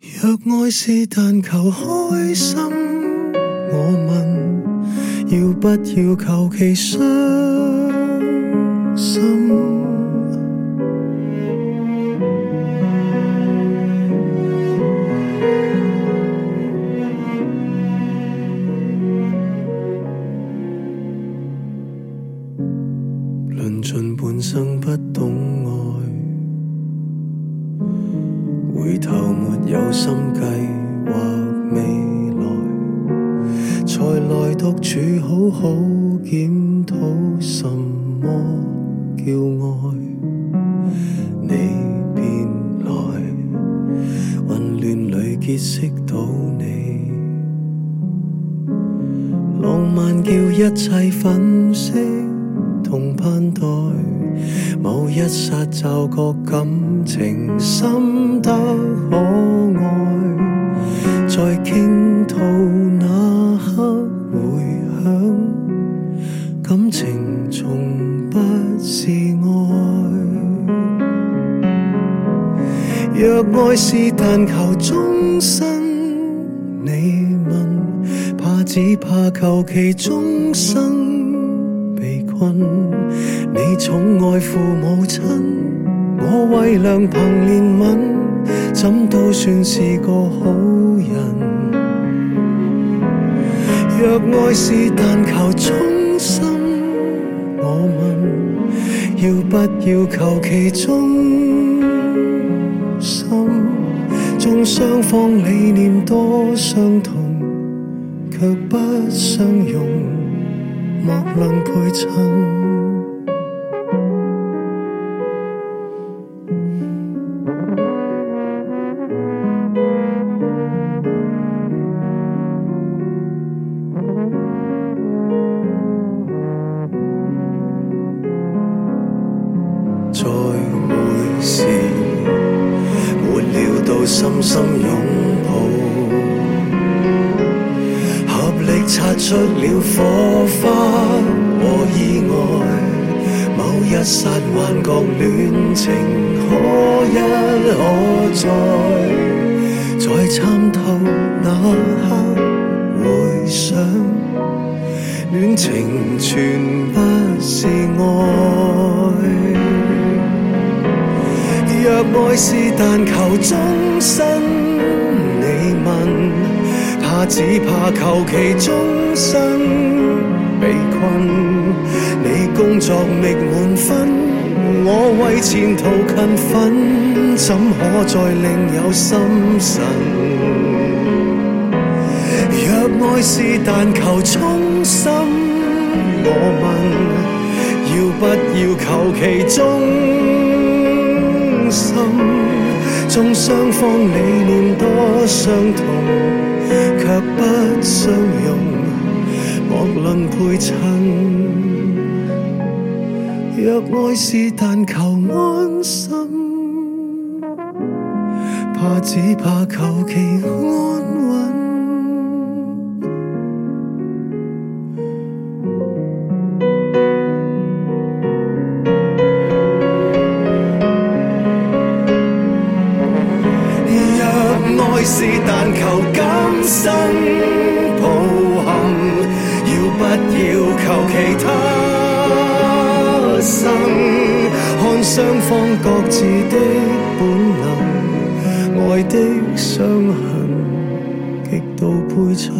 若爱是但求开心，我问要不要求其伤心？好好檢討什麼叫愛。你便來，混亂裏結識到你，浪漫叫一切粉飾。同盼待，某一刹就覺感情深得可愛，在傾吐那刻，感情從不是愛。若愛是但求終身，你問，怕只怕求其終生被困。你寵愛父母親，我為良朋怜悯，怎都算是個好人。若愛是但求衷心，我问要不要求其中心？纵双方理念多相同，却不相容。莫论配衬，一剎幻覺戀情可一可再，在參透那刻回想，戀情全不是愛。若愛是但求終身，你問？怕只怕求其終身被困，工作覓滿分，我為前途勤奮，怎可再另有心神？若愛是但求衷心，我問要不要求其終身？縱雙方理念多相同。卻不相容，莫論配襯。若爱是但求安心，怕只怕求其安的伤痕极度配衬。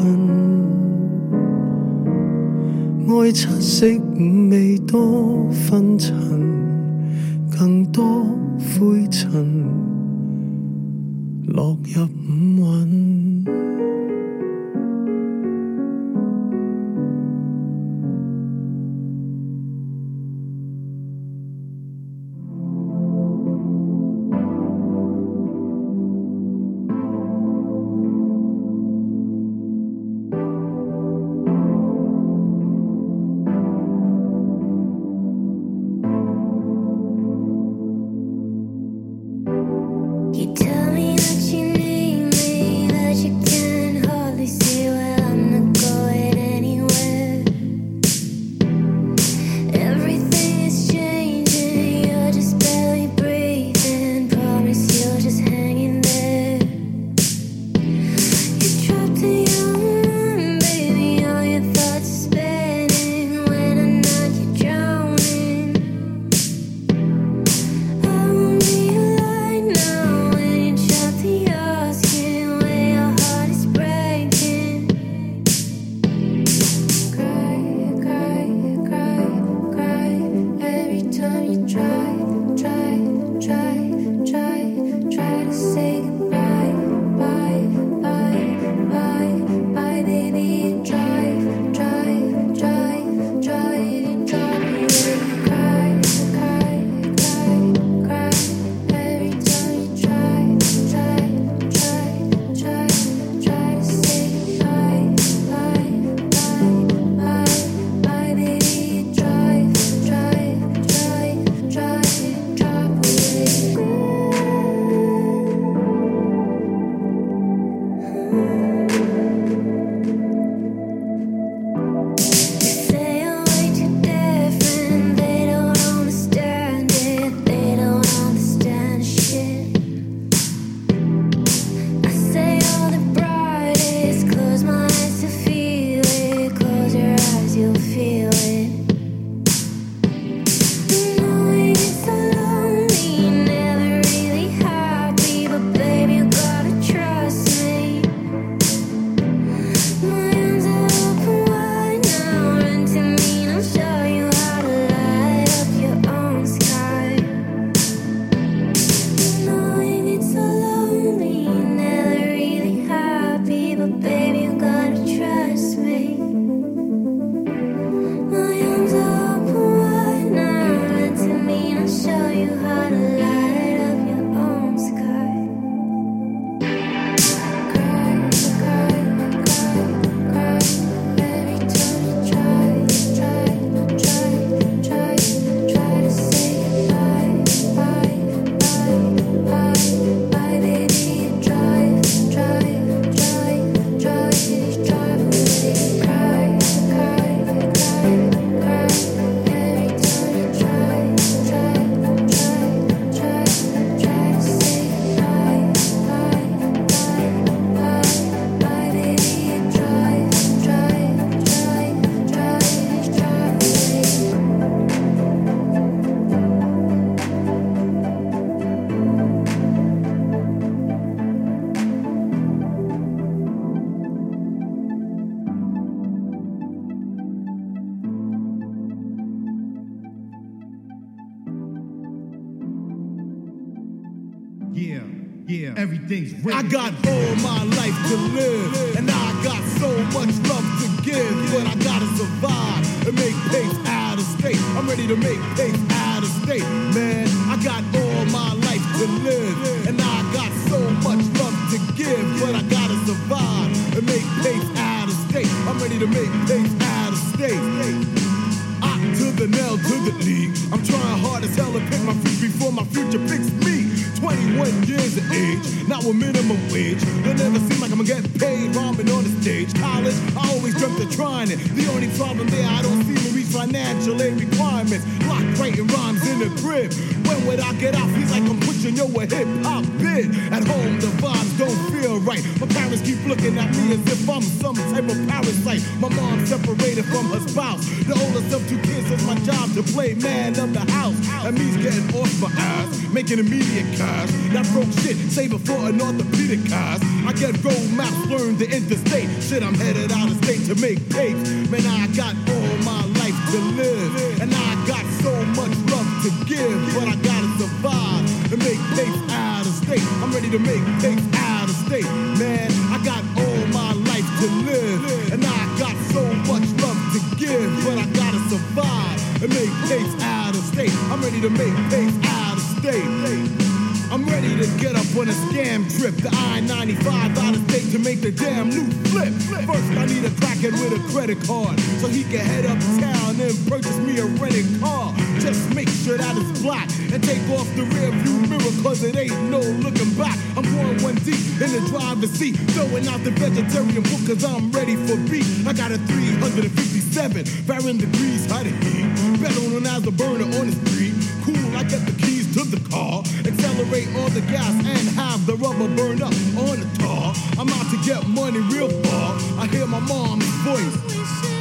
爱七色五味多纷尘，更多灰尘。落入五蕴。All my life to live, and I got so much love to give, but I gotta survive and make pace out of state. I'm ready to make pace out of state, man. I got all my life to live, and I got so much love to give, but I gotta survive and make pace out of state. I'm ready to make pace out of state to the nail to the league. I'm trying hard as hell to pick my future before my future picks me. 21 years of age, not with minimum wage. It never seem like I'm gonna get paid rhyming on the stage. College, I always dreamt of trying it. The only problem there, I don't see me reach financial aid requirements. Lock writing rhymes in the crib. When would I get out? Feels like I'm pushing yo a hip hop bid. At home, the vibes don't feel right. My parents keep looking at me as if I'm some type of parasite. My mom separated from her spouse. The oldest of two kids is my job to play man of the house. And me's getting off my ass, making immediate cash. That broke shit, save it for an orthopedic cast. I get road maps, learn the interstate. Shit, I'm headed out of state to make tapes. Man, I got all my life to live. And I got so much love to give. But I gotta survive and make tapes out of state. I'm ready to make tapes out of state. Man, I got all my life to live. And I got so much love to give. But I gotta survive and make pace out of state. I'm ready to make pace out of state. I'm ready to get up on a scam trip to I-95 out of state to make the damn loot flip. First, I need a crackhead with a credit card so he can head uptown and purchase me a rented car. Sure that it's black and take off the rear view mirror cause it ain't no looking back. I'm going one deep in the driver's seat, throwing out the vegetarian book cause I'm ready for beat. I got a 357 Fahrenheit degrees hot heat. Better known as a burner on the street. Cool, I get the keys to the car. Accelerate on the gas and have the rubber burn up on the tar. I'm out to get money real far. I hear my mom's voice.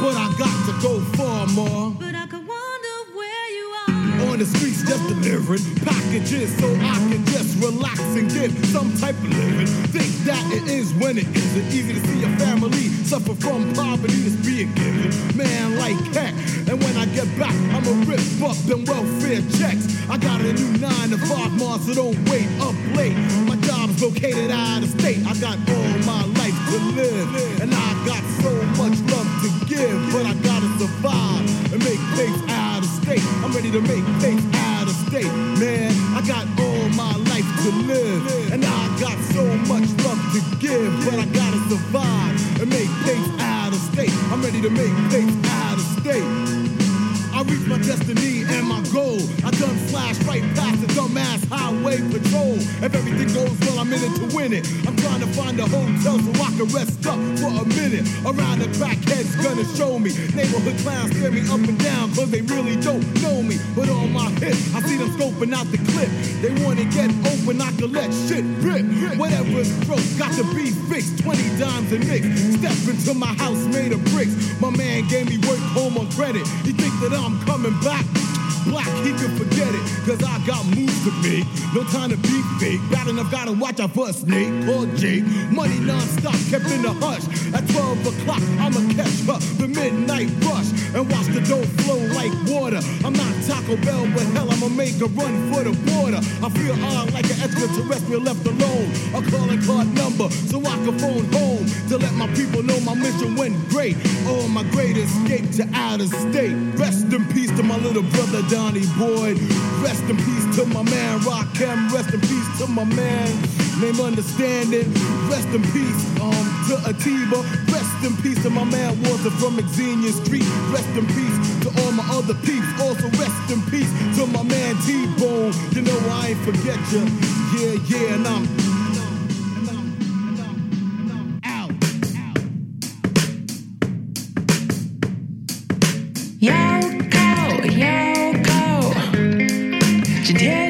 But I got to go far more But I could wonder where you are. on the streets just delivering packages so I can just relax and get some type of living. Think that it is when it isn't. Easy to see a family suffer from poverty that's being given. Man, like heck. And when I get back, I'ma rip up them welfare checks. I got a new nine to five months, so don't wait up late. My located out of state. I got all my life to live. And I got so much love to give, but I gotta survive and make things out of state. I'm ready to make things out of state, man. I got all my life to live, and I got so much love to give, but I gotta survive and make things out of state. I'm ready to make things out of state. I reach my destiny and my goal. I done flash right past the dumbass highway patrol. If everything goes well, I'm in it to win it. I'm trying to find a hotel so I can rest up for a minute. Around the crackheads gonna show me. Neighborhood clowns stare me up and down, cause they really don't know me. But on my hip, I see them scoping out the clip. They wanna get open, I can let shit rip. Whatever's broke, got to be fixed. 20 dimes a nick. Step into my house made of bricks. My man gave me work home on credit. He think that I'm I'm coming back black, he can forget it. Cause I got moves to make. No time to be fake. Bad enough, gotta watch out for a snake called Jake. Money non-stop, kept in the hush. At 12 o'clock, I'ma catch her. The midnight rush. And watch the dough flow like water. I'm not Taco Bell, but hell, I'ma make a run for the border. I feel odd like an extraterrestrial left alone. A calling card number so I can phone home. To let my people know my mission went great. Oh, my great escape to outer state. Rest in peace to my little brother Donnie Boyd. Rest in peace to my man Rockham. Rest in peace to my man. Name understanding. Rest in peace um, to Atiba. Rest in peace to my man Walter from Xenia Street. Rest in peace to all my other peeps. Also rest in peace to my man T-Bone. You know I ain't forget ya. Yeah, yeah, and I'm out. Yeah. Argentina.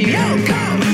You come.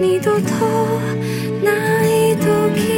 二度とない時